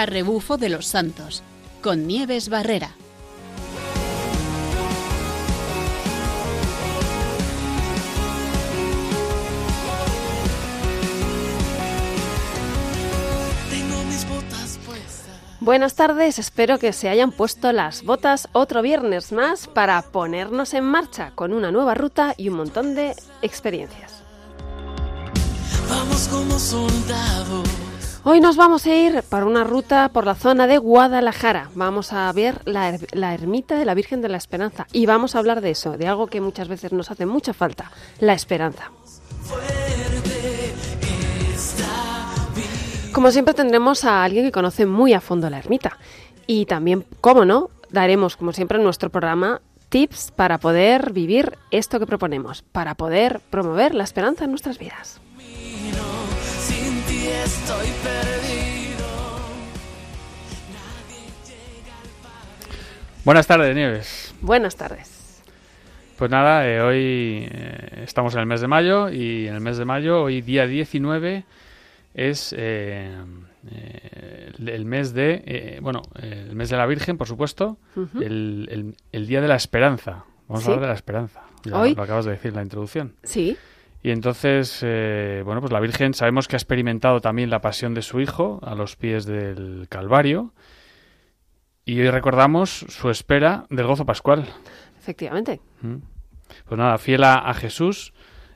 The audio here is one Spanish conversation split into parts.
a rebufo de los santos, con Nieves Barrera. Buenas tardes, espero que se hayan puesto las botas otro viernes más para ponernos en marcha con una nueva ruta y un montón de experiencias. Vamos como soldados. Hoy nos vamos a ir para una ruta por la zona de Guadalajara. Vamos a ver la, er- ermita de la Virgen de la Esperanza y vamos a hablar de eso, de algo que muchas veces nos hace mucha falta, la esperanza. Como siempre tendremos a alguien que conoce muy a fondo la ermita y también, como no, daremos como siempre en nuestro programa tips para poder vivir esto que proponemos, para poder promover la esperanza en nuestras vidas. Estoy perdido. Buenas tardes, Nieves. Buenas tardes. Pues nada, eh, hoy eh, estamos en el mes de mayo y en el mes de mayo, hoy día 19, es eh, eh, el, el mes de, eh, bueno, eh, el mes de la Virgen, por supuesto, el, el- el día de la esperanza. Vamos Sí. a hablar de la esperanza. Ya Hoy. Lo acabas de decir en la introducción. Sí, Y entonces, eh, bueno, pues la Virgen sabemos que ha experimentado también la pasión de su Hijo a los pies del Calvario. Y hoy recordamos su espera del gozo pascual. efectivamente. Mm. Pues nada, fiel a, a Jesús,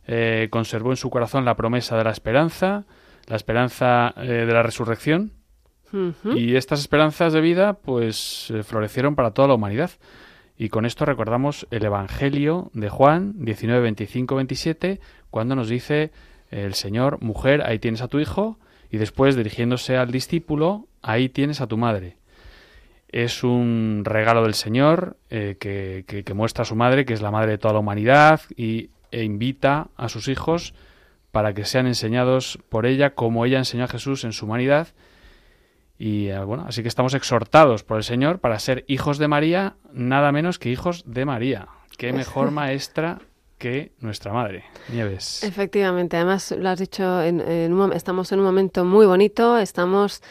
eh, conservó en su corazón la promesa de la esperanza, la esperanza eh, de la resurrección, y estas esperanzas de vida, pues, eh, florecieron para toda la humanidad. Y con esto recordamos el Evangelio de Juan 19, 25, 27, cuando nos dice el Señor, mujer, ahí tienes a tu hijo, y después dirigiéndose al discípulo, ahí tienes a tu madre. Es un regalo del Señor eh, que, que- que muestra a su madre, que es la madre de toda la humanidad, y, e invita a sus hijos para que sean enseñados por ella como ella enseñó a Jesús en su humanidad. Y eh, bueno, así que estamos exhortados por el Señor para ser hijos de María, nada menos que hijos de María. Qué mejor maestra que nuestra madre, Nieves. Efectivamente, además lo has dicho, en, en un mom- estamos en un momento muy bonito, estamos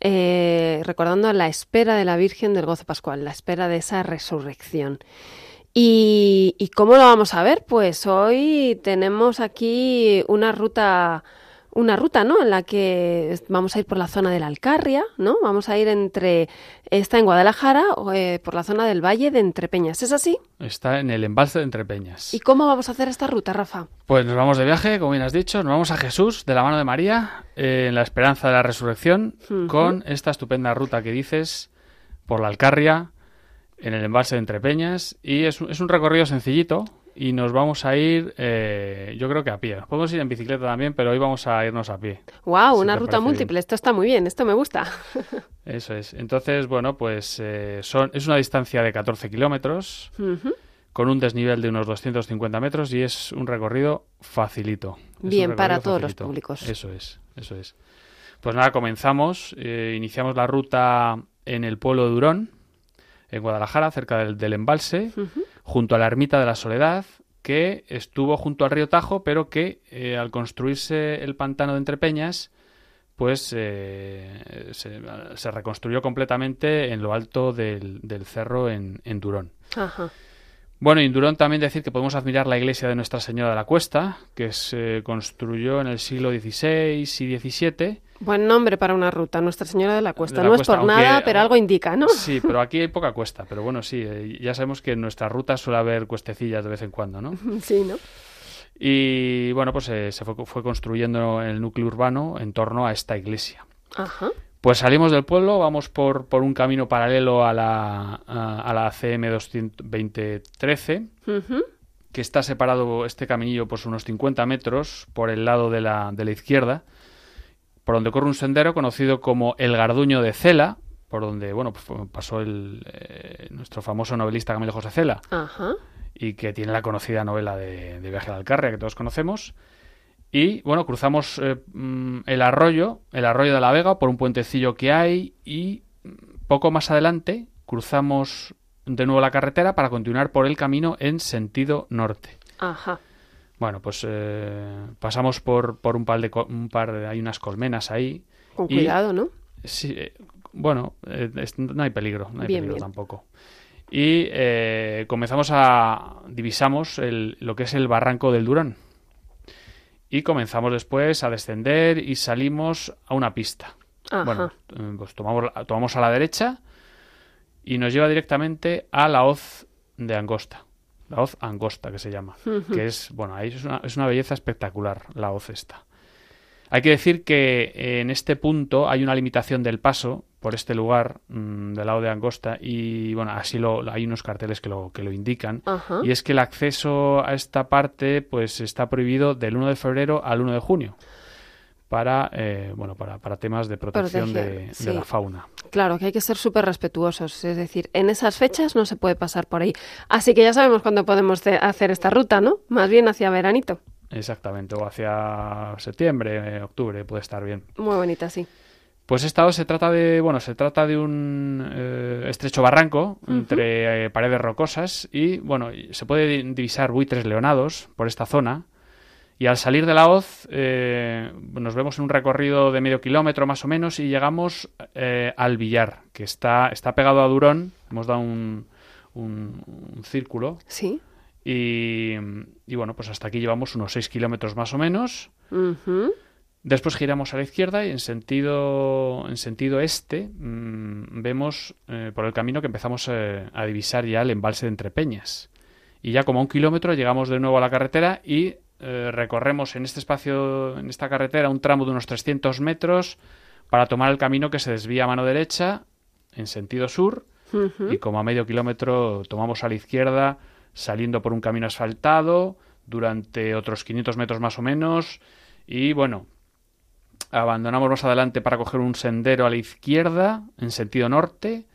eh, recordando la espera de la Virgen del Gozo Pascual, la espera de esa resurrección. ¿Y, ¿Y cómo lo vamos a ver? Pues hoy tenemos aquí una ruta, una ruta, ¿no? En la que vamos a ir por la zona de la Alcarria, ¿no? Vamos a ir entre, está en Guadalajara, o, eh, por la zona del Valle de Entrepeñas, ¿es así? Está en el embalse de Entrepeñas. ¿Y cómo vamos a hacer esta ruta, Rafa? Pues nos vamos de viaje, como bien has dicho, nos vamos a Jesús de la mano de María, eh, en la esperanza de la resurrección, con esta estupenda ruta que dices por la Alcarria, en el embalse de Entrepeñas, y es, es un recorrido sencillito y nos vamos a ir, eh, yo creo que a pie. Podemos ir en bicicleta también, pero hoy vamos a irnos a pie. ¡Wow! Si una ruta múltiple. Esto está muy bien, esto me gusta. Eso es. Entonces, bueno, pues eh, son, es una distancia de 14 kilómetros, con un desnivel de unos 250 metros y es un recorrido facilito. Es Bien, para todos los públicos. Eso es, eso es. Pues nada, comenzamos. eh, iniciamos la ruta en el pueblo de Durón, en Guadalajara, cerca del, del embalse, junto a la ermita de la Soledad, que estuvo junto al río Tajo, pero que eh, al construirse el pantano de Entrepeñas, pues eh, se, se reconstruyó completamente en lo alto del, del cerro en, en Durón. Ajá. Bueno, y en Durón también decir que podemos admirar la iglesia de Nuestra Señora de la Cuesta, que se construyó en el siglo XVI y XVII. Buen nombre para una ruta, Nuestra Señora de la Cuesta. De la no Cuesta, es por aunque- nada, pero algo indica, ¿no? Sí, pero aquí hay poca cuesta. Pero bueno, sí, eh, ya sabemos que en nuestra ruta suele haber cuestecillas de vez en cuando, ¿no? Sí, ¿no? Y bueno, pues eh, se fue, fue construyendo el núcleo urbano en torno a esta iglesia. Ajá. Pues salimos del pueblo, vamos por, por un camino paralelo a la, a, a la CM 22013, Ujú. que está separado este caminillo pues unos 50 metros por el lado de la, de la izquierda, por donde corre un sendero conocido como el Garduño de Cela, por donde bueno pues, pasó el, eh, nuestro famoso novelista Camilo José Cela, Ajá. y que tiene la conocida novela de, de Viaje a la Alcarria, que todos conocemos. Y bueno, cruzamos eh, mm, el arroyo, el arroyo de la Vega, por un puentecillo que hay, y mm, poco más adelante cruzamos de nuevo la carretera para continuar por el camino en sentido norte. Ajá. Bueno, pues eh, pasamos por, por un par de, un par de, hay unas colmenas ahí. Con Y- cuidado, ¿no? Sí, eh, bueno, eh, es- no hay peligro, no hay Bien, peligro bien. tampoco. Y eh, comenzamos a. divisamos el- lo que es el barranco del Durán. Y comenzamos después a descender y salimos a una pista. Ajá. Bueno, pues tomamos, tomamos a la derecha y nos lleva directamente a la hoz de Angosta. La hoz Angosta, que se llama. Que es, bueno, ahí es una, es una belleza espectacular, la hoz esta. Hay que decir que eh, en este punto hay una limitación del paso por este lugar mm, del lado de Angosta y, bueno, así lo, hay unos carteles que lo, que lo indican. Ajá. Y es que el acceso a esta parte pues está prohibido del 1 de febrero al 1 de junio para eh, bueno para, para temas de protección de, la fauna. Claro, que hay que ser súper respetuosos. Es decir, en esas fechas no se puede pasar por ahí. Así que ya sabemos cuándo podemos ce- hacer esta ruta, ¿no? Más bien hacia veranito. Exactamente, o hacia septiembre, eh, octubre puede estar bien. Muy bonita, sí. Pues esta se trata de, bueno, se trata de un eh, estrecho barranco entre eh, paredes rocosas y, bueno, se puede di- divisar buitres leonados por esta zona. Y al salir de la hoz eh, nos vemos en un recorrido de medio kilómetro más o menos y llegamos eh, al billar, que está, está pegado a Durón. Hemos dado un, un- un círculo Sí. y, y, bueno, pues hasta aquí llevamos unos 6 kilómetros más o menos. Después giramos a la izquierda y en sentido, en sentido este mm, vemos eh, por el camino que empezamos a divisar ya el embalse de Entrepeñas. Y ya como a un kilómetro llegamos de nuevo a la carretera y eh, recorremos en este espacio, en esta carretera, un tramo de unos 300 metros para tomar el camino que se desvía a mano derecha en sentido sur y como a medio kilómetro tomamos a la izquierda saliendo por un camino asfaltado durante otros 500 metros más o menos y bueno abandonamos más adelante para coger un sendero a la izquierda en sentido norte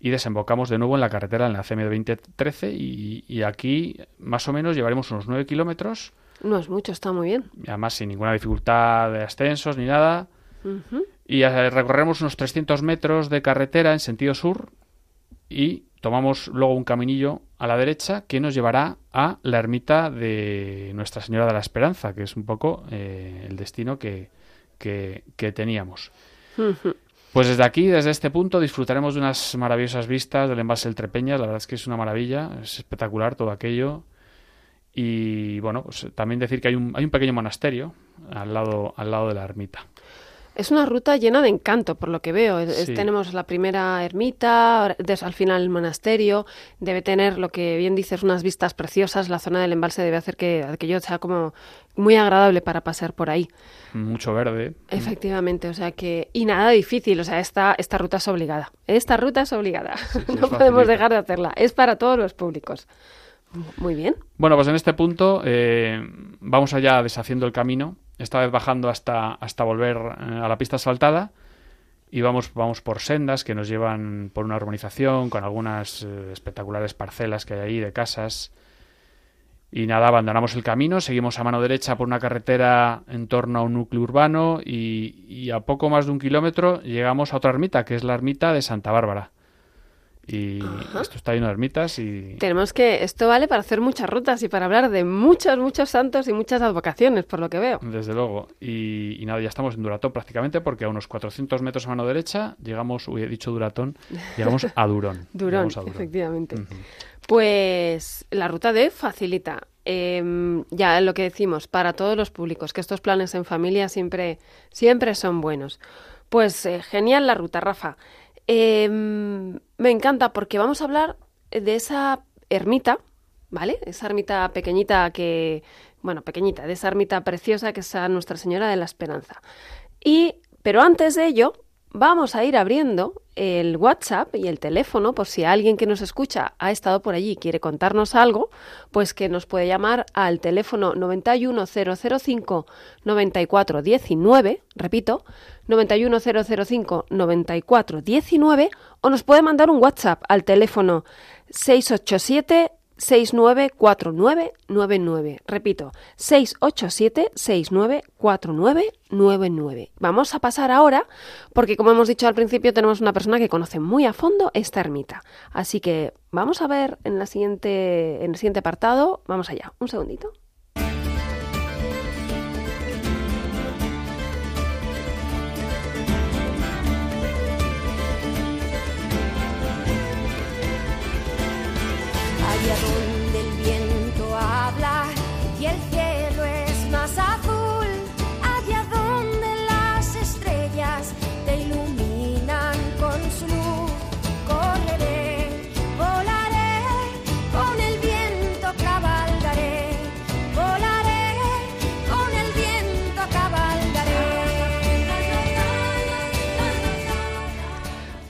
y desembocamos de nuevo en la carretera en la CM 2013 y, y aquí más o menos llevaremos unos 9 kilómetros No es mucho, está muy bien. y además sin ninguna dificultad de ascensos ni nada y eh, recorremos unos 300 metros de carretera en sentido sur y tomamos luego un caminillo a la derecha que nos llevará a la ermita de Nuestra Señora de la Esperanza, que es un poco eh, el destino que, que- que teníamos. Pues desde aquí, desde este punto, disfrutaremos de unas maravillosas vistas del embalse del Trepeñas. La verdad es que es una maravilla, es espectacular todo aquello. Y bueno, pues también decir que hay un, hay un pequeño monasterio al lado, al lado de la ermita. Es una ruta llena de encanto, por lo que veo. Es- es- Sí. tenemos la primera ermita, al final el monasterio. Debe tener, lo que bien dices, unas vistas preciosas. La zona del embalse debe hacer que aquello sea como muy agradable para pasear por ahí. Mucho verde. Efectivamente, o sea que... Y nada difícil, o sea, esta, esta ruta es obligada. Esta ruta es obligada. sí, es no podemos facilita. dejar de hacerla. Es para todos los públicos. Muy bien. Bueno, pues en este punto eh, vamos allá deshaciendo el camino, esta vez bajando hasta, hasta volver eh, a la pista asfaltada y vamos, vamos por sendas que nos llevan por una urbanización con algunas eh, espectaculares parcelas que hay ahí de casas. Y nada, abandonamos el camino, seguimos a mano derecha por una carretera en torno a un núcleo urbano y, y a poco más de un kilómetro llegamos a otra ermita, que es la ermita de Santa Bárbara. Y esto está lleno de ermitas y... Tenemos que... Esto vale para hacer muchas rutas y para hablar de muchos, muchos santos y muchas advocaciones, por lo que veo. Desde luego. Y, y nada, ya estamos en Duratón prácticamente porque a unos 400 metros a mano derecha llegamos, uy, he dicho Duratón, llegamos a Durón. Durón, Llegamos a Durón. efectivamente. Pues la ruta D facilita. Eh, ya lo que decimos, para todos los públicos, que estos planes en familia siempre, siempre son buenos. Pues eh, genial la ruta, Rafa. Eh, me encanta porque vamos a hablar de esa ermita, ¿vale? Esa ermita pequeñita que, bueno, pequeñita, de esa ermita preciosa que es Nuestra Señora de la Esperanza. Y, pero antes de ello, vamos a ir abriendo el WhatsApp y el teléfono por si alguien que nos escucha ha estado por allí y quiere contarnos algo, pues que nos puede llamar al teléfono 91005 9419, repito, 91005 9419 o nos puede mandar un WhatsApp al teléfono 687 694999. Repito, 687-694999. Vamos a pasar ahora, porque como hemos dicho al principio, tenemos una persona que conoce muy a fondo esta ermita. Así que vamos a ver en, la siguiente, en el siguiente apartado. Vamos allá, un segundito. Allá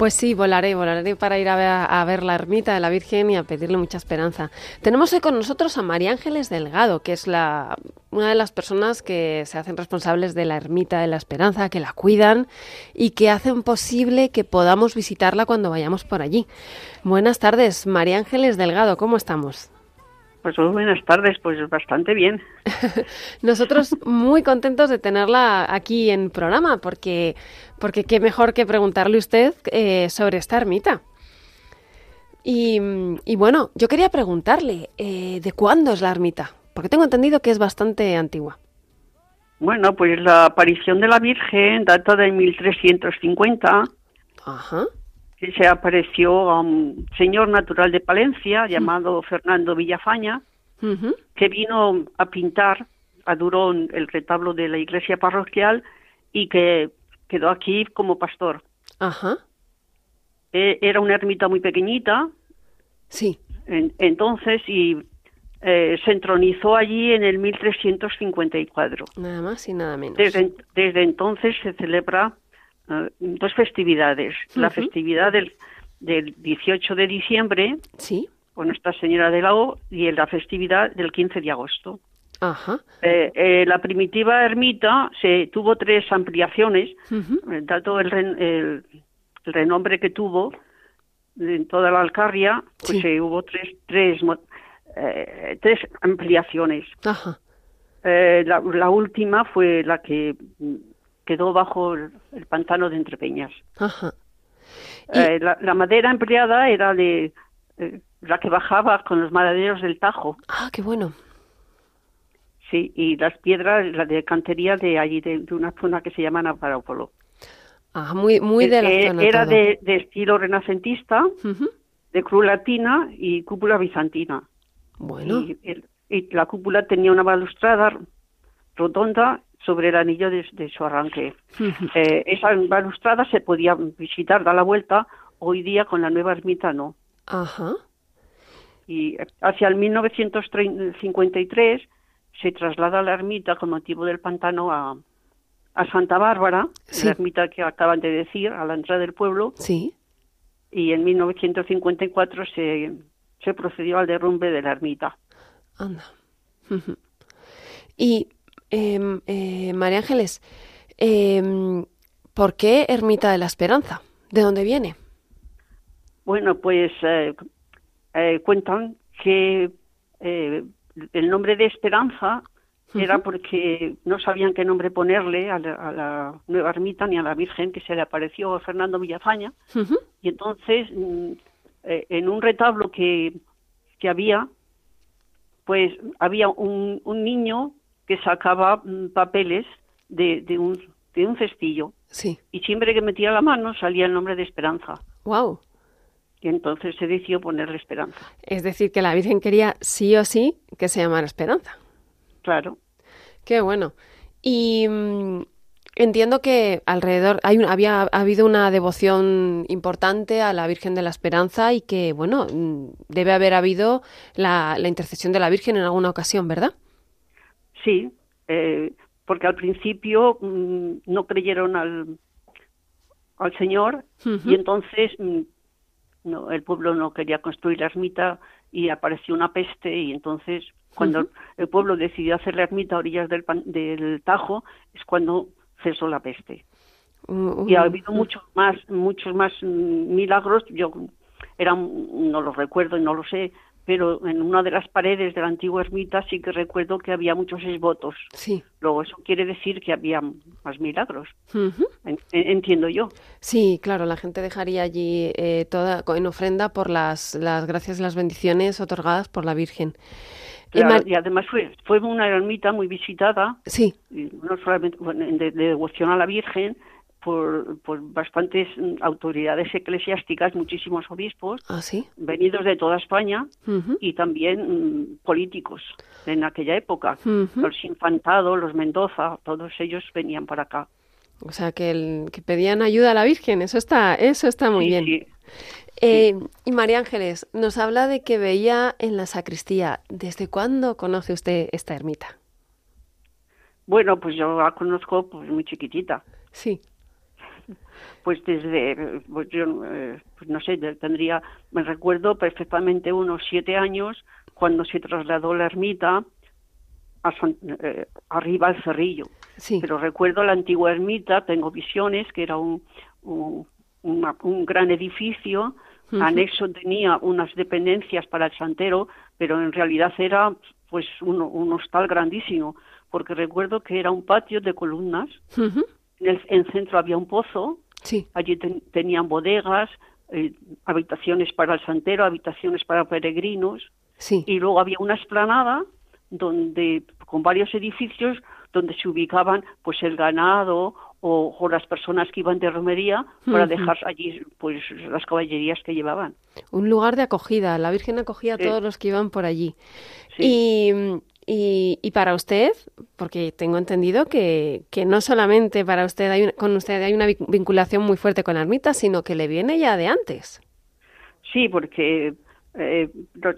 Pues sí, volaré, volaré para ir a ver, a ver la ermita de la Virgen y a pedirle mucha esperanza. Tenemos hoy con nosotros a María Ángeles Delgado, que es la, una de las personas que se hacen responsables de la ermita de la Esperanza, que la cuidan y que hacen posible que podamos visitarla cuando vayamos por allí. Buenas tardes, María Ángeles Delgado, ¿cómo estamos? Pues muy buenas tardes, pues bastante bien. Nosotros muy contentos de tenerla aquí en programa, porque, porque qué mejor que preguntarle usted eh, sobre esta ermita. Y, y, bueno, yo quería preguntarle, eh, ¿de cuándo es la ermita? Porque tengo entendido que es bastante antigua. Bueno, pues la aparición de la Virgen data de 1350. Ajá. Que se apareció a un señor natural de Palencia llamado Fernando Villafaña, que vino a pintar a Durón el retablo de la iglesia parroquial y que quedó aquí como pastor. Ajá. Eh, era una ermita muy pequeñita, Sí. en- entonces, y eh, se entronizó allí en el 1354. Nada más y nada menos. Desde, desde entonces se celebra dos festividades. La festividad del, del 18 de diciembre Sí. con Nuestra Señora de la O y la festividad del 15 de agosto. Ajá. Eh, eh, la primitiva ermita se tuvo tres ampliaciones, eh, dado el, ren- el- el renombre que tuvo en toda la Alcarria, pues Sí. eh, hubo tres, tres, tres ampliaciones. Ajá. La, la última fue la que quedó bajo el, el pantano de Entrepeñas. Ajá. Y- Eh, la, la madera empleada era de eh, la que bajaba con los maraderos del Tajo, Ah, qué bueno. sí, y las piedras, la de cantería de allí, de, de una zona que se llama Navarópolo. Ah, muy, muy de la Eh, zona era de, de estilo renacentista, Ujú. de cruz latina y cúpula bizantina. Bueno. Y, el- y la cúpula tenía una balustrada rotonda sobre el anillo de, de su arranque. Eh, esa balustrada se podía visitar, dar la vuelta, hoy día con la nueva ermita no. Ajá. Y hacia el 1953 se traslada la ermita con motivo del pantano a, a Santa Bárbara, Sí. la ermita que acaban de decir, a la entrada del pueblo, Sí. y en 1954 se, se procedió al derrumbe de la ermita. Anda. Y, em, eh, María Ángeles, em, ¿por qué Ermita de la Esperanza? ¿De dónde viene? Bueno, pues eh, eh, cuentan que eh, el nombre de Esperanza era porque no sabían qué nombre ponerle a la, a la nueva ermita ni a la Virgen que se le apareció a Fernando Villafaña. Y entonces, mm, eh, en un retablo que, que había, pues había un, un niño que sacaba mm, papeles de, de, un, de un cestillo. Sí. Y siempre que metía la mano salía el nombre de Esperanza. Wow. Y entonces se decidió ponerle Esperanza. Es decir, que la Virgen quería sí o sí que se llamara Esperanza. Claro. Qué bueno. Y mm, entiendo que alrededor hay un- había ha habido una devoción importante a la Virgen de la Esperanza y que, bueno, mm, debe haber habido la, la intercesión de la Virgen en alguna ocasión, ¿verdad? Sí, eh, porque al principio mm, no creyeron al, al Señor y entonces mm, no, el pueblo no quería construir la ermita y apareció una peste y entonces cuando el pueblo decidió hacer la ermita a orillas del, pan- del Tajo es cuando cesó la peste. Mm, y ha habido muchos más muchos más mm, milagros. Yo eran no los recuerdo y no lo sé pero en una de las paredes de la antigua ermita sí que recuerdo que había muchos esvotos. Sí. luego eso quiere decir que había más milagros. En- entiendo yo. Sí, claro, la gente dejaría allí eh, toda en ofrenda por las, las gracias y las bendiciones otorgadas por la Virgen. Claro, y además fue fue una ermita muy visitada. Sí, no solamente de, de devoción a la Virgen por, por bastantes mm, autoridades eclesiásticas, muchísimos obispos, ¿Ah, sí? venidos de toda España y también mm, políticos en aquella época. Los Infantado, los Mendoza, todos ellos venían para acá. O sea, que, el- que pedían ayuda a la Virgen, eso está, eso está muy Sí, bien. sí. Eh, y María Ángeles nos habla de que veía en la sacristía. ¿Desde cuándo conoce usted esta ermita? Bueno, pues yo la conozco pues muy chiquitita. Sí. Pues desde, pues yo eh, pues no sé, tendría, me recuerdo perfectamente unos siete años cuando se trasladó la ermita a San- eh, arriba al Cerrillo. Sí. Pero recuerdo la antigua ermita, tengo visiones, que era un, un, una- un gran edificio, anexo tenía unas dependencias para el santero, pero en realidad era pues un, un hostal grandísimo, porque recuerdo que era un patio de columnas, en el centro había un pozo, Sí. allí ten- tenían bodegas, eh, habitaciones para el santero, habitaciones para peregrinos, Sí. y luego había una explanada donde con varios edificios donde se ubicaban pues el ganado o, o las personas que iban de romería para dejar allí pues las caballerías que llevaban. Un lugar de acogida. La Virgen acogía a todos los que iban por allí. Sí. Y, y, y para usted, porque tengo entendido que, que no solamente para usted hay una- con usted hay una vi- vinculación muy fuerte con la ermita, sino que le viene ya de antes. Sí, porque eh,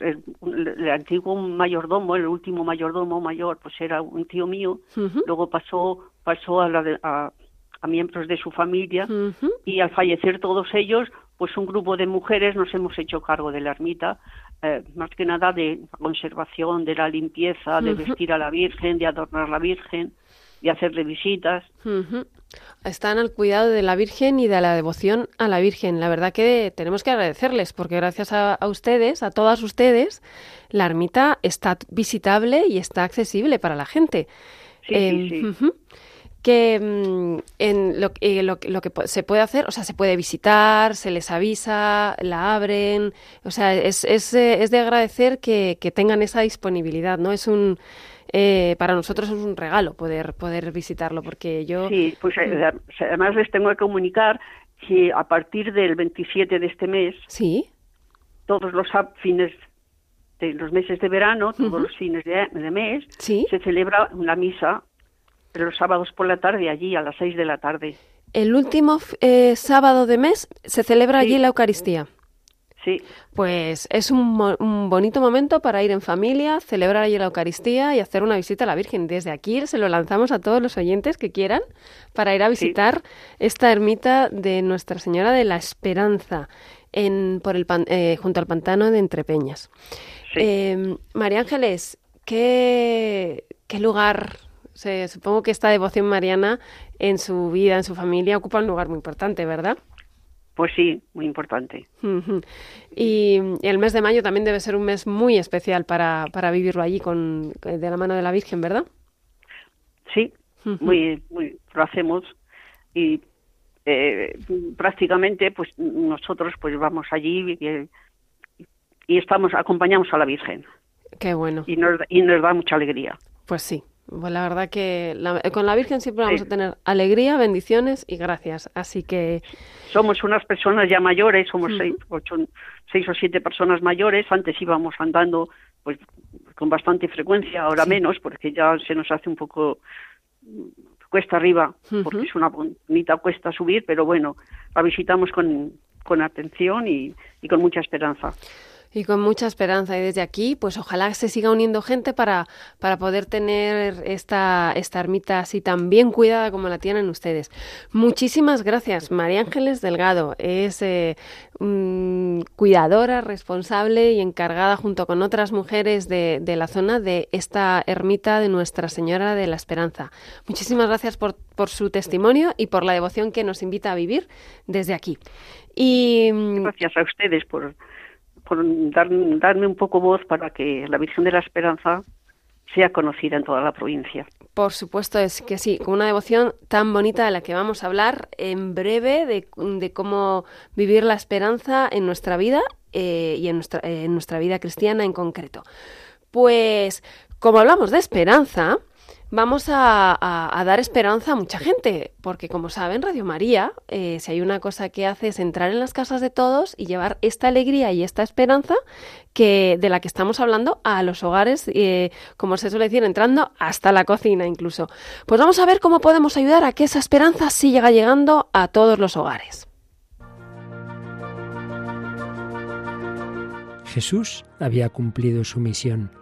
el, el antiguo mayordomo, el último mayordomo mayor, pues era un tío mío. Luego pasó pasó a, la de- a, a miembros de su familia y al fallecer todos ellos, pues un grupo de mujeres nos hemos hecho cargo de la ermita, eh, más que nada de la conservación, de la limpieza, de vestir a la Virgen, de adornar a la Virgen, de hacerle visitas. Están al cuidado de la Virgen y de la devoción a la Virgen. La verdad que tenemos que agradecerles porque gracias a, a ustedes, a todas ustedes, la ermita está visitable y está accesible para la gente. Sí, Em, sí, sí. ujú. Que mm, en lo, eh, lo, que- lo que se puede hacer, o sea, se puede visitar, se les avisa, la abren, o sea, es, es, eh, es de agradecer que, que tengan esa disponibilidad, ¿no? Es un, eh, para nosotros es un regalo poder, poder visitarlo, porque yo... Sí, pues eh, además les tengo que comunicar que a partir del 27 de este mes, Sí, todos los fines de los meses de verano, todos los fines de, de mes, sí. se celebra una misa los sábados por la tarde allí a las seis de la tarde. El último eh, sábado de mes se celebra Sí. allí la Eucaristía. Sí, Pues es un, un bonito momento para ir en familia, celebrar allí la Eucaristía y hacer una visita a la Virgen. Desde aquí se lo lanzamos a todos los oyentes que quieran para ir a visitar esta ermita de Nuestra Señora de la Esperanza en, por el pan- eh, junto al pantano de Entrepeñas. sí. Eh, María Ángeles, ¿qué, qué lugar? Se- supongo que esta devoción mariana en su vida, en su familia, ocupa un lugar muy importante, ¿verdad? Pues sí, muy importante. Y, el mes de mayo también debe ser un mes muy especial para, para vivirlo allí con, de la mano de la Virgen, ¿verdad? Sí, muy, muy, lo hacemos y eh, prácticamente pues nosotros pues vamos allí y, y estamos acompañamos a la Virgen Qué bueno. y nos, y nos da mucha alegría. Pues sí. Pues la verdad que la- con la Virgen siempre vamos Sí. a tener alegría, bendiciones y gracias. Así que Somos unas personas ya mayores, somos seis, ocho, seis o siete personas mayores. Antes íbamos andando pues con bastante frecuencia, ahora Sí. menos, porque ya se nos hace un poco cuesta arriba, porque es una bonita cuesta subir, pero bueno, la visitamos con, con atención y, y con mucha esperanza. Y con mucha esperanza. Y desde aquí, pues ojalá se siga uniendo gente para, para poder tener esta, esta ermita así tan bien cuidada como la tienen ustedes. Muchísimas gracias. María Ángeles Delgado es eh, mm, cuidadora, responsable y encargada junto con otras mujeres de, de la zona de esta ermita de Nuestra Señora de la Esperanza. Muchísimas gracias por, por su testimonio y por la devoción que nos invita a vivir desde aquí. Y mm, Gracias a ustedes por, por dar- darme un poco voz para que la Virgen de la Esperanza sea conocida en toda la provincia. Por supuesto, es que sí, con una devoción tan bonita de la que vamos a hablar en breve, de, de cómo vivir la esperanza en nuestra vida eh, y en nuestra, en nuestra vida cristiana en concreto. Pues, como hablamos de esperanza, vamos a, dar esperanza a mucha gente, porque como saben, Radio María, eh, si hay una cosa que hace es entrar en las casas de todos y llevar esta alegría y esta esperanza que de la que estamos hablando a los hogares, eh, como se suele decir, entrando hasta la cocina incluso. Pues vamos a ver cómo podemos ayudar a que esa esperanza siga llegando a todos los hogares. Jesús había cumplido su misión.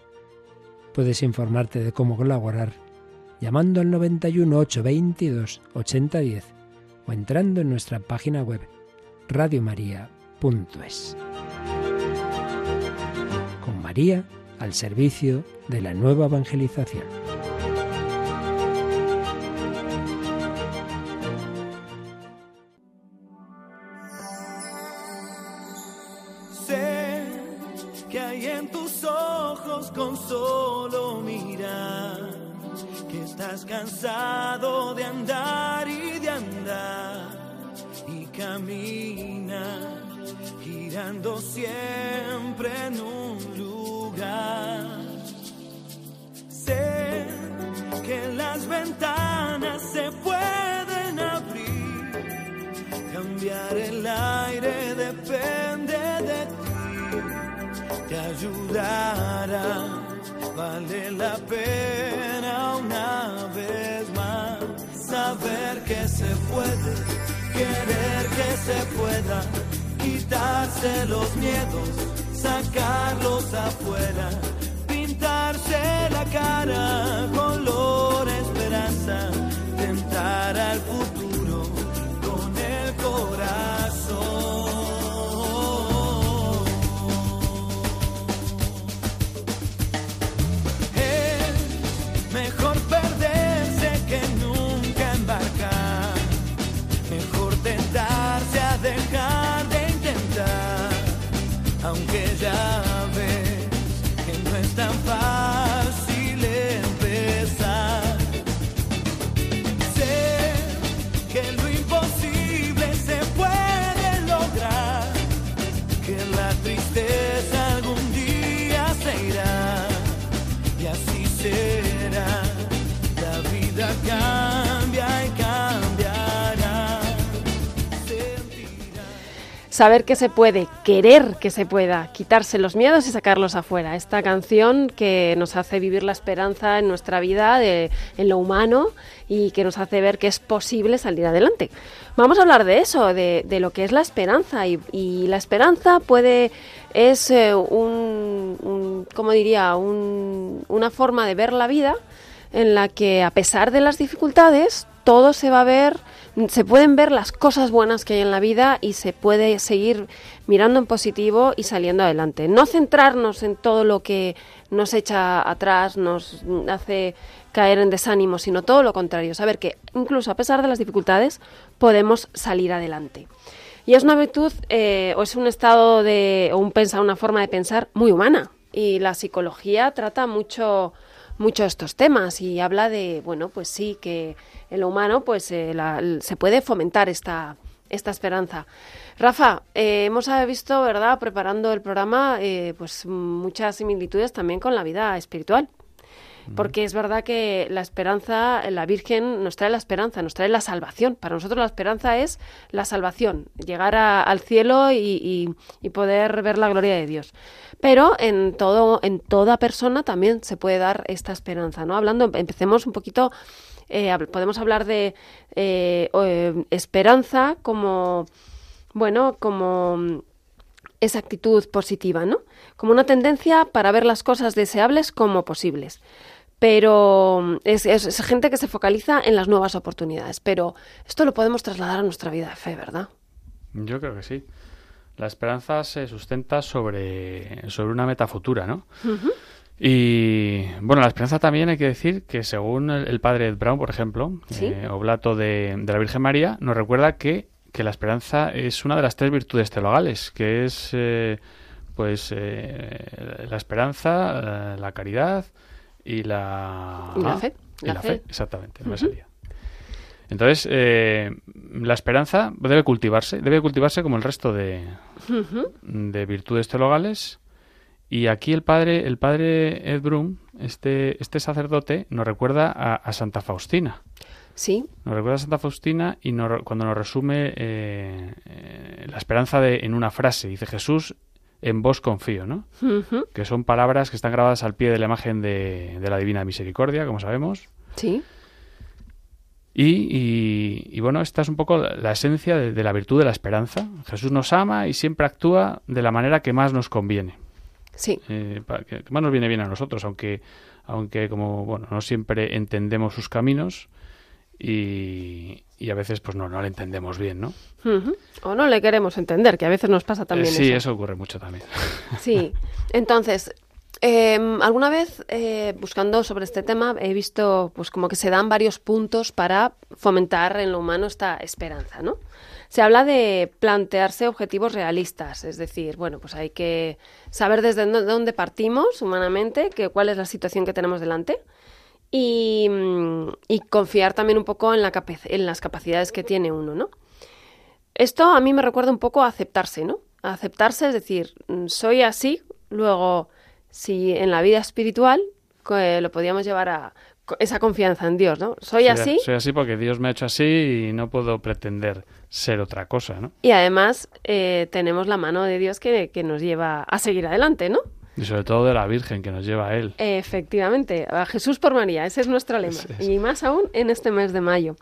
Puedes informarte de cómo colaborar llamando al 91 822 8010 o entrando en nuestra página web radiomaria.es. Con María al servicio de la nueva evangelización. Saber que se puede, querer que se pueda, quitarse los miedos y sacarlos afuera. Esta canción que nos hace vivir la esperanza en nuestra vida, en lo humano, y que nos hace ver que es posible salir adelante. Vamos a hablar de eso, de, lo que es la esperanza. Y, la esperanza puede, es eh, un, ¿cómo diría? Un- una forma de ver la vida en la que a pesar de las dificultades, todo se va a ver, se pueden ver las cosas buenas que hay en la vida y se puede seguir mirando en positivo y saliendo adelante. No centrarnos en todo lo que nos echa atrás, nos hace caer en desánimo, sino todo lo contrario, saber que incluso a pesar de las dificultades podemos salir adelante. Y es una virtud eh, o es un estado de o un pensar, una forma de pensar muy humana. Y la psicología trata mucho mucho estos temas y habla de, bueno, pues sí, que en lo humano pues eh, la- se puede fomentar esta, esta esperanza. Rafa, eh, hemos eh, visto, ¿verdad?, preparando el programa, eh, pues muchas similitudes también con la vida espiritual. Porque es verdad que la esperanza, la Virgen nos trae la esperanza, nos trae la salvación. Para nosotros la esperanza es la salvación, llegar al cielo y, poder ver la gloria de Dios. Pero en todo, en toda persona también se puede dar esta esperanza, ¿no? Hablando, empecemos un poquito, eh, podemos hablar de eh, eh, esperanza como, bueno, como esa actitud positiva, ¿no? Como una tendencia para ver las cosas deseables como posibles. Pero mm, es, es- es gente que se focaliza en las nuevas oportunidades. Pero esto lo podemos trasladar a nuestra vida de fe, ¿verdad? Yo creo que sí. La esperanza se sustenta sobre, sobre una meta futura, ¿no? Y bueno, la esperanza también hay que decir que según el, el padre Ed Brown, por ejemplo, Sí. eh, oblato de, de la Virgen María, nos recuerda que, que la esperanza es una de las tres virtudes teologales, que es eh, pues eh, la esperanza, eh, la caridad y la, Y la ah, fe, y la la fe. fe, exactamente, no me salía. Entonces, eh, la esperanza debe cultivarse, debe cultivarse como el resto de, de virtudes teologales. Y aquí el padre, el padre Ed Broom, este, este sacerdote, nos recuerda a, a Santa Faustina. Sí, Nos recuerda a Santa Faustina y nos- cuando nos resume eh, eh, la esperanza de, en una frase, dice Jesús, en vos confío, ¿no? Que son palabras que están grabadas al pie de la imagen de, de la Divina Misericordia, como sabemos. sí, Y, y- y, bueno, esta es un poco la, la esencia de, de la virtud de la esperanza. Jesús nos ama y siempre actúa de la manera que más nos conviene, sí. eh, para que más nos viene bien a nosotros, aunque, aunque como bueno, no siempre entendemos sus caminos y, y a veces pues no, no le entendemos bien, ¿no? O no le queremos entender, que a veces nos pasa también Eh, sí, eso. eso ocurre mucho también. Sí, entonces, eh, alguna vez eh, buscando sobre este tema he visto pues como que se dan varios puntos para fomentar en lo humano esta esperanza, ¿no? Se habla de plantearse objetivos realistas, es decir, bueno, pues hay que saber desde dó- dónde partimos humanamente, que, cuál es la situación que tenemos delante y, mm, y confiar también un poco en, la en las capacidades que tiene uno, ¿no? Esto a mí me recuerda un poco a aceptarse, ¿no? A aceptarse, es decir, mm, soy así, luego, si en la vida espiritual eh, lo podíamos llevar a esa confianza en Dios, ¿no? Soy así Soy así porque Dios me ha hecho así y no puedo pretender ser otra cosa, ¿no? y además eh, tenemos la mano de Dios que, que nos lleva a seguir adelante, ¿no? Y sobre todo de la Virgen que nos lleva a Él. Efectivamente, a Jesús por María, ese es nuestro lema. Es. Y más aún en este mes de mayo.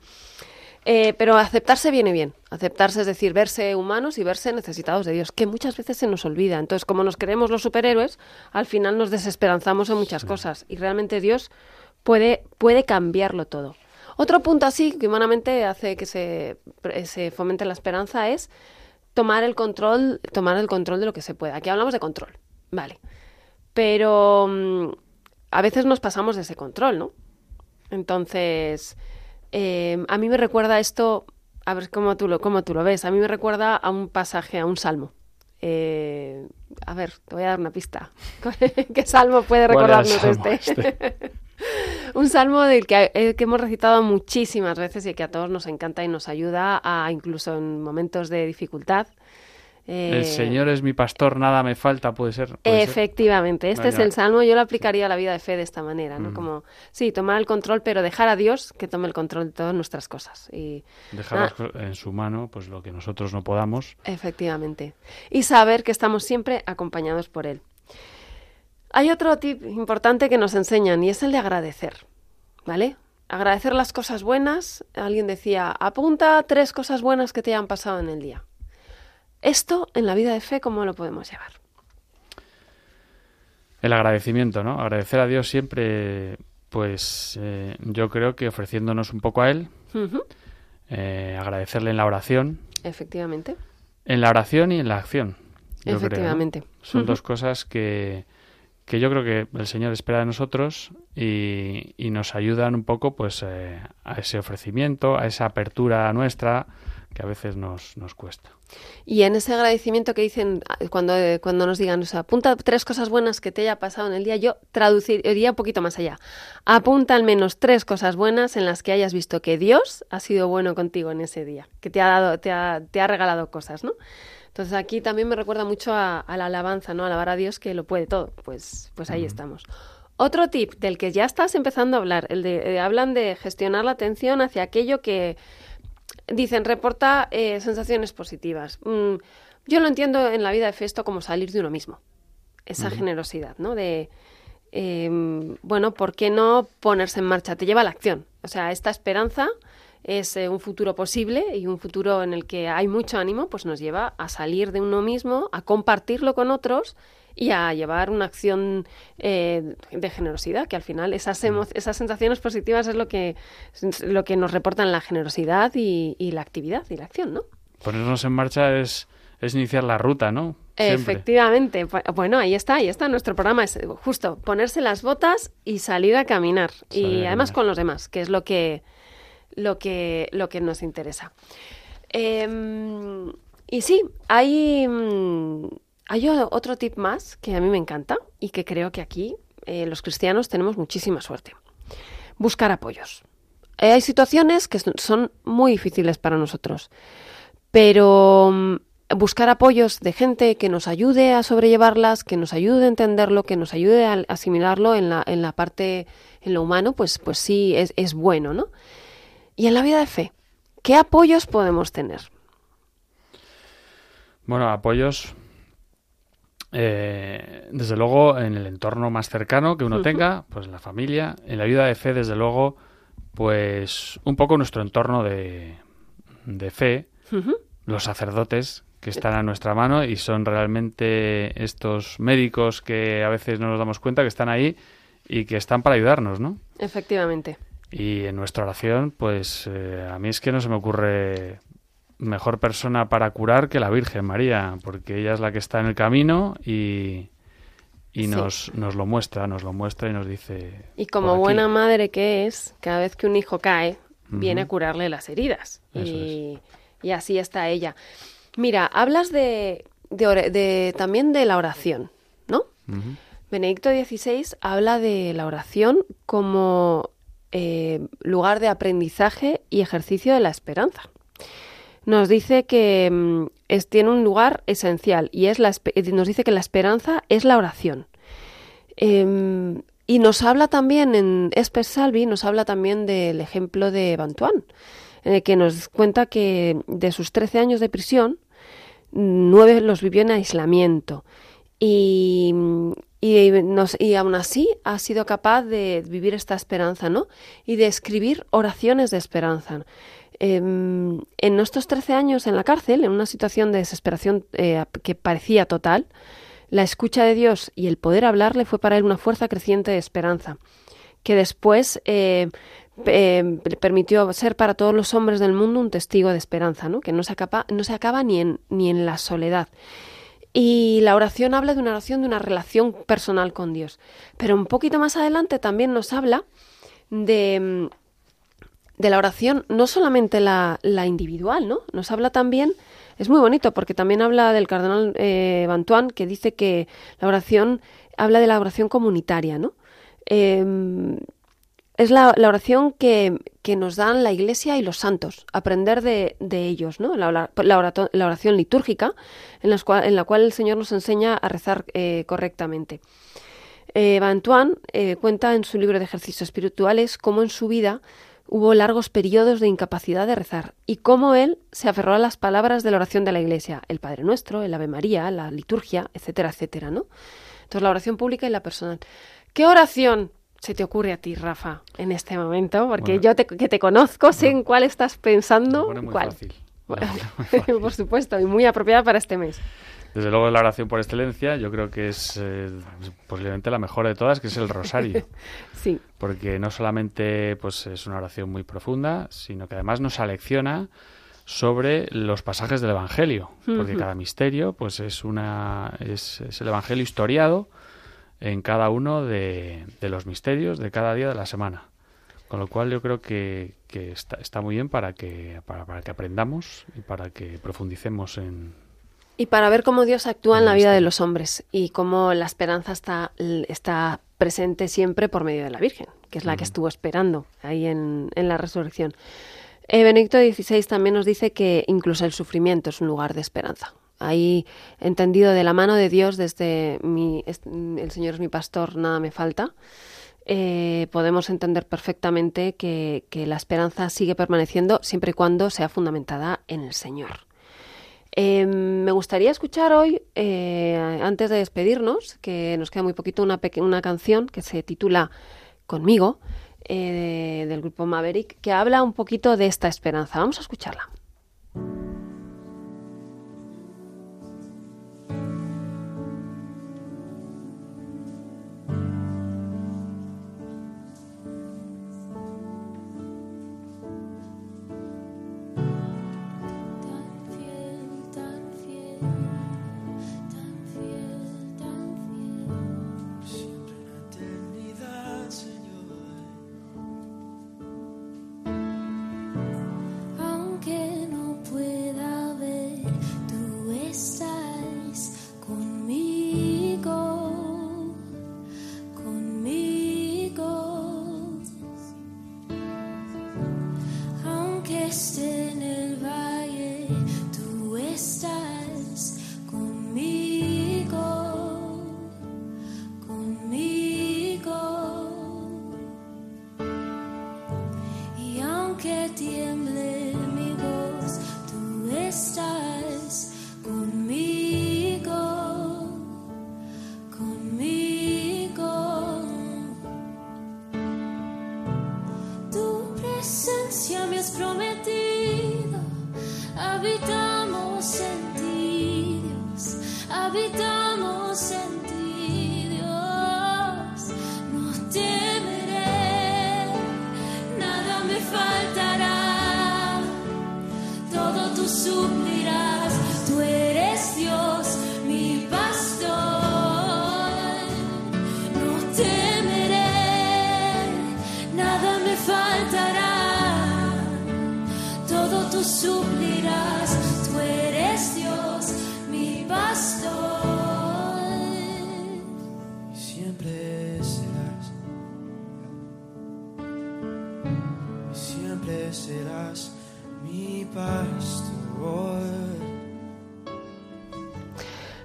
Eh, pero aceptarse viene bien. Aceptarse es decir, verse humanos y verse necesitados de Dios, que muchas veces se nos olvida. Entonces, como nos creemos los superhéroes, al final nos desesperanzamos en muchas cosas. Y realmente Dios puede, puede cambiarlo todo. Otro punto así que humanamente hace que se, se fomente la esperanza es tomar el control, tomar el control de lo que se pueda. Aquí hablamos de control, vale. Pero mm, a veces nos pasamos de ese control, ¿no? Entonces, eh, a mí me recuerda esto, a ver cómo tú lo, cómo tú lo ves, a mí me recuerda a un pasaje, a un salmo. Eh, a ver, te voy a dar una pista. ¿Qué salmo puede ¿Cuál era el recordarnos salmo este? un salmo del que, eh, que hemos recitado muchísimas veces y que a todos nos encanta y nos ayuda a incluso en momentos de dificultad. Eh, El Señor es mi pastor, nada me falta, puede ser. puede ser. Efectivamente, este es el salmo, yo lo aplicaría a la vida de fe de esta manera, ¿no? Mm. Como, sí, tomar el control, pero dejar a Dios que tome el control de todas nuestras cosas. Y Dejar Ah. en su mano pues lo que nosotros no podamos. efectivamente. Y saber que estamos siempre acompañados por Él. Hay otro tip importante que nos enseñan y es el de agradecer, ¿vale? Agradecer las cosas buenas. Alguien decía, apunta tres cosas buenas que te hayan pasado en el día. Esto en la vida de fe, ¿cómo lo podemos llevar? El agradecimiento, ¿no? Agradecer a Dios siempre, pues eh, yo creo que ofreciéndonos un poco a Él, eh, agradecerle en la oración, Efectivamente. en la oración y en la acción. yo creo, ¿no? Efectivamente. Son dos cosas que, que yo creo que el Señor espera de nosotros y, y nos ayudan un poco pues eh, a ese ofrecimiento, a esa apertura nuestra que a veces nos, nos cuesta. Y en ese agradecimiento que dicen ah, cuando, eh, cuando nos digan, o sea, apunta tres cosas buenas que te haya pasado en el día, yo traduciría un poquito más allá. Apunta al menos tres cosas buenas en las que hayas visto que Dios ha sido bueno contigo en ese día, que te ha dado, te ha, te ha regalado cosas, ¿no? Entonces aquí también me recuerda mucho a, a la alabanza, ¿no? Alabar a Dios que lo puede todo. Pues, pues ahí estamos. Otro tip del que ya estás empezando a hablar, el de eh, hablan de gestionar la atención hacia aquello que dicen reporta eh, sensaciones positivas. Mm, yo lo entiendo en la vida de Festo como salir de uno mismo. Esa generosidad, ¿no? De em, bueno, ¿por qué no ponerse en marcha? Te lleva a la acción. O sea, esta esperanza es eh, un futuro posible y un futuro en el que hay mucho ánimo, pues nos lleva a salir de uno mismo, a compartirlo con otros y a llevar una acción eh, de generosidad, que al final esas, esas sensaciones positivas es lo que, lo que nos reportan la generosidad y, la actividad y la acción, ¿no? Ponernos en marcha es, es iniciar la ruta, ¿no? Efectivamente. Bueno, ahí está, ahí está nuestro programa. Es justo ponerse las botas y salir a caminar. y además con los demás, que es lo que, lo que, lo que nos interesa. Em, y sí, hay, mm, hay otro tip más que a mí me encanta y que creo que aquí eh, los cristianos tenemos muchísima suerte. Buscar apoyos. Eh, hay situaciones que son muy difíciles para nosotros, pero mm, buscar apoyos de gente que nos ayude a sobrellevarlas, que nos ayude a entenderlo, que nos ayude a asimilarlo en la, en la parte, en lo humano, pues, pues sí, es, es bueno, ¿no? Y en la vida de fe, ¿qué apoyos podemos tener? Bueno, apoyos, eh, desde luego, en el entorno más cercano que uno tenga, pues la familia. En la vida de fe, desde luego, pues un poco nuestro entorno de, de fe, los sacerdotes que están a nuestra mano y son realmente estos médicos que a veces no nos damos cuenta que están ahí y que están para ayudarnos, ¿no? Efectivamente. Y en nuestra oración, pues eh, a mí es que no se me ocurre mejor persona para curar que la Virgen María, porque ella es la que está en el camino y, y nos, nos lo muestra, nos lo muestra y nos dice... Y como buena madre que es, cada vez que un hijo cae, viene a curarle las heridas. Y, y, así está ella. Mira, hablas de, de, también de la oración, ¿no? Benedicto XVI habla de la oración como eh, lugar de aprendizaje y ejercicio de la esperanza. Nos dice que mm, es, tiene un lugar esencial y es la, eh, nos dice que la esperanza es la oración. Em, y nos habla también en Esper Salvi, nos habla también del ejemplo de Bantuán, eh, que nos cuenta que de sus 13 años de prisión, nueve los vivió en aislamiento. Y, y aún así ha sido capaz de vivir esta esperanza, ¿no? Y de escribir oraciones de esperanza. Em, en estos 13 años en la cárcel, en una situación de desesperación eh, que parecía total, la escucha de Dios y el poder hablarle fue para él una fuerza creciente de esperanza, que después eh, eh, permitió ser para todos los hombres del mundo un testigo de esperanza, ¿no? que no se acaba, no se acaba ni, en, ni en la soledad. Y la oración habla de una oración de una relación personal con Dios. Pero un poquito más adelante también nos habla de, de la oración, no solamente la, la, individual, ¿no? Nos habla también, es muy bonito porque también habla del cardenal eh, Bantuán que dice que la oración habla de la oración comunitaria, ¿no? Em, es la, oración que, nos dan la Iglesia y los santos, aprender de, ellos, ¿no? La, la, oración litúrgica, en la, cual, en la cual el Señor nos enseña a rezar eh, correctamente. Eh, eh, cuenta en su libro de ejercicios espirituales cómo en su vida hubo largos periodos de incapacidad de rezar y cómo él se aferró a las palabras de la oración de la Iglesia, el Padre Nuestro, el Ave María, la liturgia, etcétera, etcétera, ¿no? Entonces la oración pública y la personal. ¿Qué oración se te ocurre a ti, Rafa, en este momento? Porque yo te, que te conozco, sé en cuál estás pensando. muy ¿Cuál? Fácil. por supuesto, y muy apropiada para este mes. Desde luego la oración por excelencia, yo creo que es eh, posiblemente la mejor de todas, que es el rosario. sí. Porque no solamente pues es una oración muy profunda, sino que además nos alecciona sobre los pasajes del Evangelio, porque cada misterio pues es una es, es el Evangelio historiado en cada uno de, los misterios de cada día de la semana. Con lo cual yo creo que, está, está, muy bien para que, para, que aprendamos y para que profundicemos en... Y para ver cómo Dios actúa en, la vida de los hombres y cómo la esperanza está, está presente siempre por medio de la Virgen, que es la que estuvo esperando ahí en, en la resurrección. Eh, Benedicto XVI también nos dice que incluso el sufrimiento es un lugar de esperanza. ahí entendido de la mano de Dios desde mi, el Señor es mi pastor, nada me falta, eh, podemos entender perfectamente que, la esperanza sigue permaneciendo siempre y cuando sea fundamentada en el Señor. Em, me gustaría escuchar hoy, eh, antes de despedirnos, que nos queda muy poquito, una, una canción que se titula Conmigo, eh, del grupo Maverick, que habla un poquito de esta esperanza. Vamos a escucharla.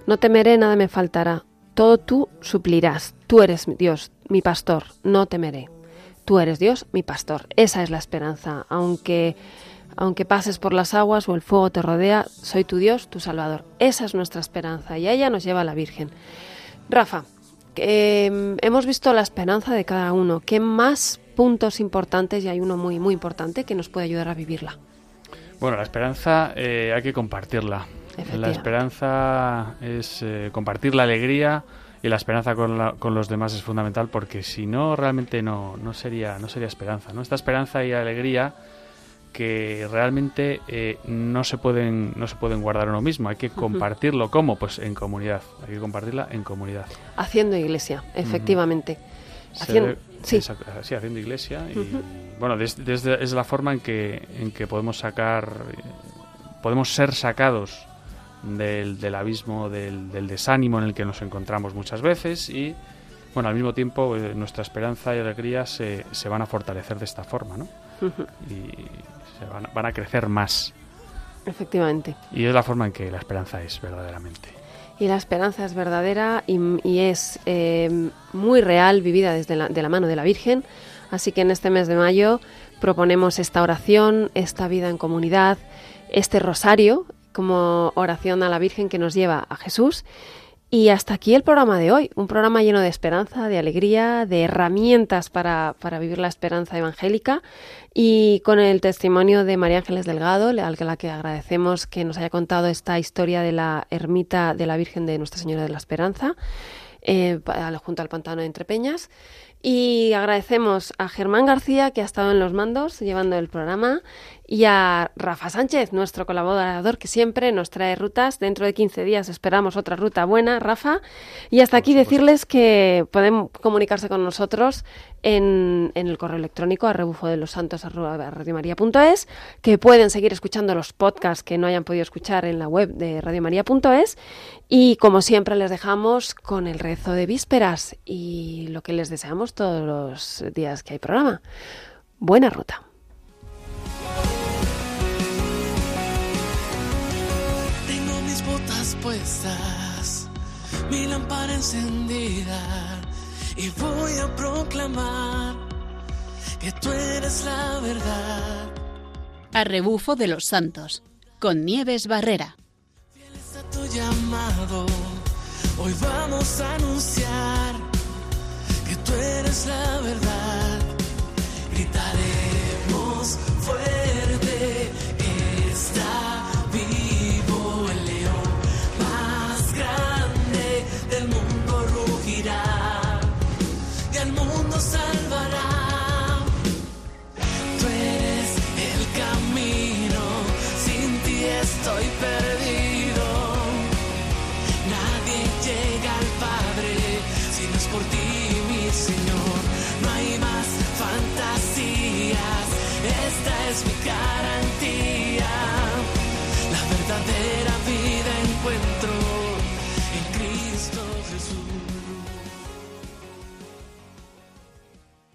No temeré, nada me faltará. Todo tú suplirás. Tú eres Dios, mi pastor. No temeré. Tú eres Dios, mi pastor. Esa es la esperanza. Aunque, aunque pases por las aguas o el fuego te rodea, soy tu Dios, tu Salvador. Esa es nuestra esperanza y a ella nos lleva la Virgen. Rafa, em, hemos visto la esperanza de cada uno. ¿Qué más puntos importantes, y hay uno muy, muy importante, que nos puede ayudar a vivirla? Bueno, la esperanza eh, hay que compartirla. La esperanza es eh, compartir la alegría y la esperanza con, con, los demás es fundamental porque si no realmente no, no sería no sería esperanza, ¿no? Esta esperanza y alegría que realmente eh, no se pueden no se pueden guardar uno mismo, hay que compartirlo cómo pues en comunidad, hay que compartirla en comunidad. Haciendo iglesia, efectivamente. Haciendo, sí. haciendo iglesia y bueno, desde, es la forma en que en que podemos sacar podemos ser sacados del, del abismo, del, del, desánimo en el que nos encontramos muchas veces y, bueno, al mismo tiempo eh, nuestra esperanza y alegría se, se, van a fortalecer de esta forma, ¿no? Y se van, van, a crecer más. Efectivamente. Y es la forma en que la esperanza es verdaderamente. Y la esperanza es verdadera y, es eh, muy real, vivida desde la, de la mano de la Virgen. Así que en este mes de mayo proponemos esta oración, esta vida en comunidad, este rosario como oración a la Virgen que nos lleva a Jesús. Y hasta aquí el programa de hoy, un programa lleno de esperanza, de alegría, de herramientas para, para vivir la esperanza evangélica y con el testimonio de María Ángeles Delgado, a la que agradecemos que nos haya contado esta historia de la ermita de la Virgen de Nuestra Señora de la Esperanza. Eh, junto al pantano de Entrepeñas. Y agradecemos a Germán García, que ha estado en los mandos llevando el programa, y a Rafa Sánchez, nuestro colaborador que siempre nos trae rutas. Dentro de 15 días esperamos otra ruta buena, Rafa. Y hasta aquí decirles que pueden comunicarse con nosotros en, el correo electrónico a rebufo de los santos que pueden seguir escuchando los podcasts que no hayan podido escuchar en la web de radiomaria.es y como siempre les dejamos con el rezo de vísperas y lo que les deseamos todos los días que hay programa. Buena ruta. Tengo mis botas puestas, mi lámpara encendida y voy a proclamar que tú eres la verdad. A rebufo de los santos, con Nieves Barrera. Fieles a tu llamado, hoy vamos a anunciar tú eres la verdad. Gritaremos